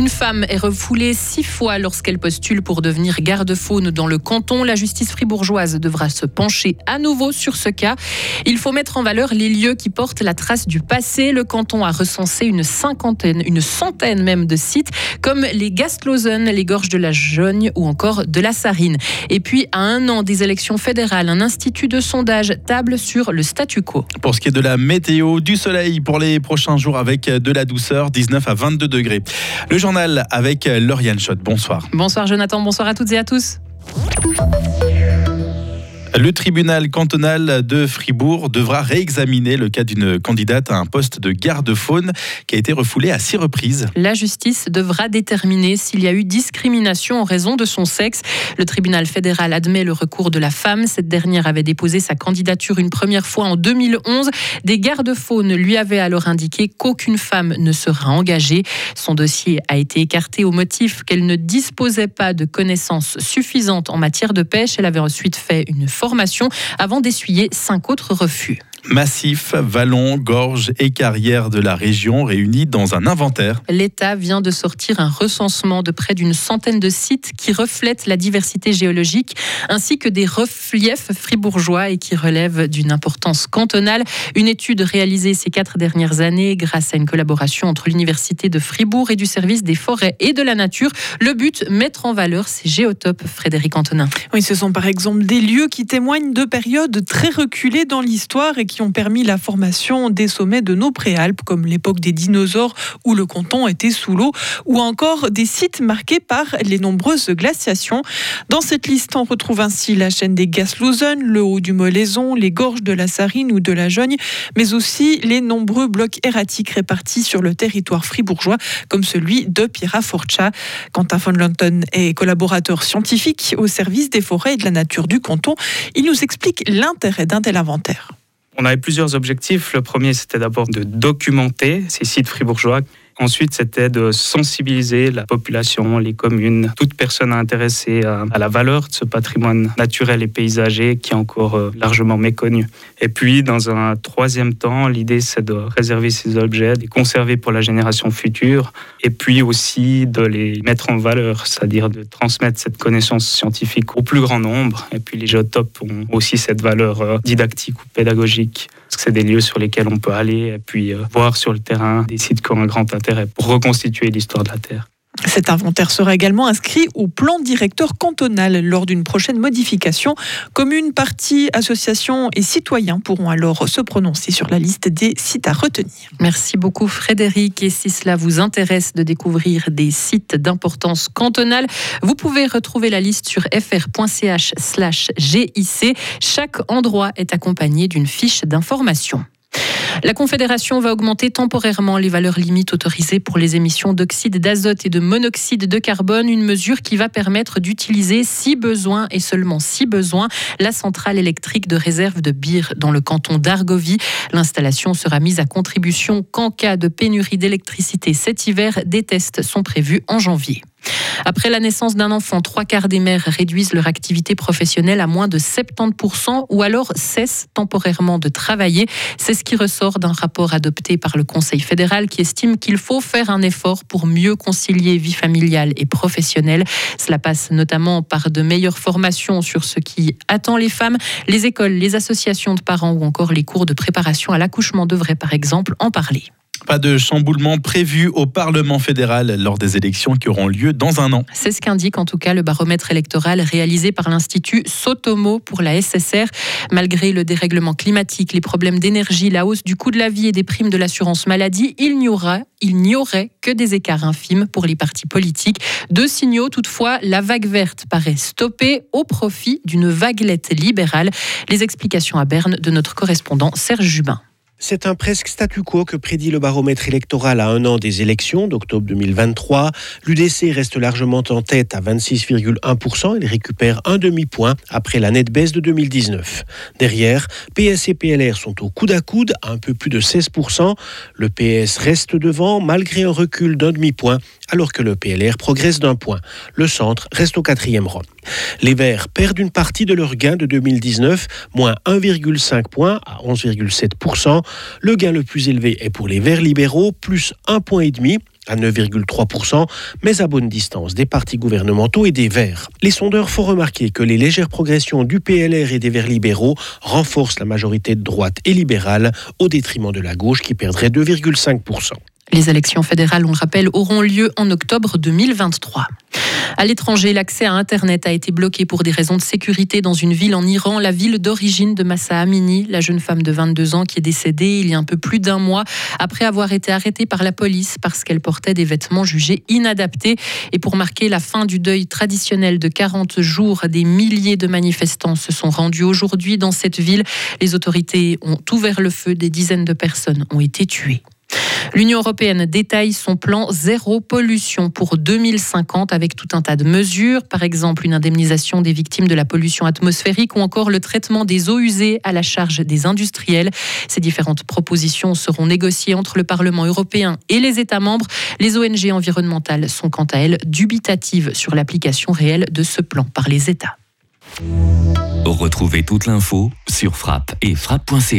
Une femme est refoulée six fois lorsqu'elle postule pour devenir garde-faune dans le canton. La justice fribourgeoise devra se pencher à nouveau sur ce cas. Il faut mettre en valeur les lieux qui portent la trace du passé. Le canton a recensé une cinquantaine, une centaine même de sites, comme les Gastlosen, les Gorges de la Jogne ou encore de la Sarine. Et puis, à un an des élections fédérales, un institut de sondage table sur le statu quo. Pour ce qui est de la météo, du soleil pour les prochains jours avec de la douceur, 19 à 22 degrés. Le journal avec Lauriane Schott. Bonsoir. Bonsoir Jonathan, bonsoir à toutes et à tous. Le tribunal cantonal de Fribourg devra réexaminer le cas d'une candidate à un poste de garde-faune qui a été refoulée à six reprises. La justice devra déterminer s'il y a eu discrimination en raison de son sexe. Le tribunal fédéral admet le recours de la femme. Cette dernière avait déposé sa candidature une première fois en 2011. Des gardes-faunes lui avaient alors indiqué qu'aucune femme ne sera engagée. Son dossier a été écarté au motif qu'elle ne disposait pas de connaissances suffisantes en matière de pêche. Elle avait ensuite fait une formation avant d'essuyer cinq autres refus. Massifs, vallons, gorges et carrières de la région réunis dans un inventaire. L'État vient de sortir un recensement de près d'une centaine de sites qui reflètent la diversité géologique ainsi que des reliefs fribourgeois et qui relèvent d'une importance cantonale. Une étude réalisée ces quatre dernières années grâce à une collaboration entre l'Université de Fribourg et du service des forêts et de la nature. Le but, mettre en valeur ces géotopes, Frédéric Antonin. Oui, ce sont par exemple des lieux qui témoignent de périodes très reculées dans l'histoire et qui ont permis la formation des sommets de nos préalpes, comme l'époque des dinosaures où le canton était sous l'eau, ou encore des sites marqués par les nombreuses glaciations. Dans cette liste, on retrouve ainsi la chaîne des Gaslousen, le haut du Molaison, les gorges de la Sarine ou de la Jogne, mais aussi les nombreux blocs erratiques répartis sur le territoire fribourgeois, comme celui de Pierra Forcha. Quentin von Lanton est collaborateur scientifique au service des forêts et de la nature du canton. Il nous explique l'intérêt d'un tel inventaire. On avait plusieurs objectifs. Le premier, c'était d'abord de documenter ces sites fribourgeois Ensuite, c'était de sensibiliser la population, les communes, toute personne intéressée à, la valeur de ce patrimoine naturel et paysager qui est encore euh, largement méconnu. Et puis, dans un troisième temps, l'idée, c'est de réserver ces objets, de les conserver pour la génération future, et puis aussi de les mettre en valeur, c'est-à-dire de transmettre cette connaissance scientifique au plus grand nombre. Et puis, les géotopes ont aussi cette valeur euh, didactique ou pédagogique parce que c'est des lieux sur lesquels on peut aller et puis euh, voir sur le terrain des sites qui ont un grand intérêt pour reconstituer l'histoire de la Terre. Cet inventaire sera également inscrit au plan directeur cantonal lors d'une prochaine modification. Communes, partis, associations et citoyens pourront alors se prononcer sur la liste des sites à retenir. Merci beaucoup Frédéric. Et si cela vous intéresse de découvrir des sites d'importance cantonale, vous pouvez retrouver la liste sur fr.ch/gic. Chaque endroit est accompagné d'une fiche d'information. La Confédération va augmenter temporairement les valeurs limites autorisées pour les émissions d'oxyde d'azote et de monoxyde de carbone, une mesure qui va permettre d'utiliser, si besoin et seulement si besoin, la centrale électrique de réserve de Bire dans le canton d'Argovie. L'installation sera mise à contribution qu'en cas de pénurie d'électricité cet hiver. Des tests sont prévus en janvier. Après la naissance d'un enfant, trois quarts des mères réduisent leur activité professionnelle à moins de 70% ou alors cessent temporairement de travailler. C'est ce qui ressort d'un rapport adopté par le Conseil fédéral qui estime qu'il faut faire un effort pour mieux concilier vie familiale et professionnelle. Cela passe notamment par de meilleures formations sur ce qui attend les femmes. Les écoles, les associations de parents ou encore les cours de préparation à l'accouchement devraient par exemple en parler. Pas de chamboulement prévu au Parlement fédéral lors des élections qui auront lieu dans un an. C'est ce qu'indique en tout cas le baromètre électoral réalisé par l'Institut Sotomo pour la SSR. Malgré le dérèglement climatique, les problèmes d'énergie, la hausse du coût de la vie et des primes de l'assurance maladie, il n'y aura, il n'y aurait que des écarts infimes pour les partis politiques. Deux signaux toutefois, la vague verte paraît stoppée au profit d'une vaguelette libérale. Les explications à Berne de notre correspondant Serge Jubin. C'est un presque statu quo que prédit le baromètre électoral à un an des élections d'octobre 2023. L'UDC reste largement en tête à 26,1%. Il récupère un demi-point après la nette baisse de 2019. Derrière, PS et PLR sont au coude à coude à un peu plus de 16%. Le PS reste devant malgré un recul d'un demi-point alors que le PLR progresse d'un point. Le centre reste au quatrième rang. Les Verts perdent une partie de leur gain de 2019, moins 1,5 points à 11,7%. Le gain le plus élevé est pour les Verts libéraux, plus 1,5 point à 9,3%, mais à bonne distance des partis gouvernementaux et des Verts. Les sondeurs font remarquer que les légères progressions du PLR et des Verts libéraux renforcent la majorité de droite et libérale au détriment de la gauche qui perdrait 2,5%. Les élections fédérales, on le rappelle, auront lieu en octobre 2023. À l'étranger, l'accès à Internet a été bloqué pour des raisons de sécurité dans une ville en Iran, la ville d'origine de Massa Amini, la jeune femme de 22 ans qui est décédée il y a un peu plus d'un mois après avoir été arrêtée par la police parce qu'elle portait des vêtements jugés inadaptés. Et pour marquer la fin du deuil traditionnel de 40 jours, des milliers de manifestants se sont rendus aujourd'hui dans cette ville. Les autorités ont ouvert le feu, des dizaines de personnes ont été tuées. L'Union européenne détaille son plan zéro pollution pour 2050 avec tout un tas de mesures, par exemple une indemnisation des victimes de la pollution atmosphérique ou encore le traitement des eaux usées à la charge des industriels. Ces différentes propositions seront négociées entre le Parlement européen et les États membres. Les ONG environnementales sont quant à elles dubitatives sur l'application réelle de ce plan par les États. Retrouvez toute l'info sur frappe et frappe.ch.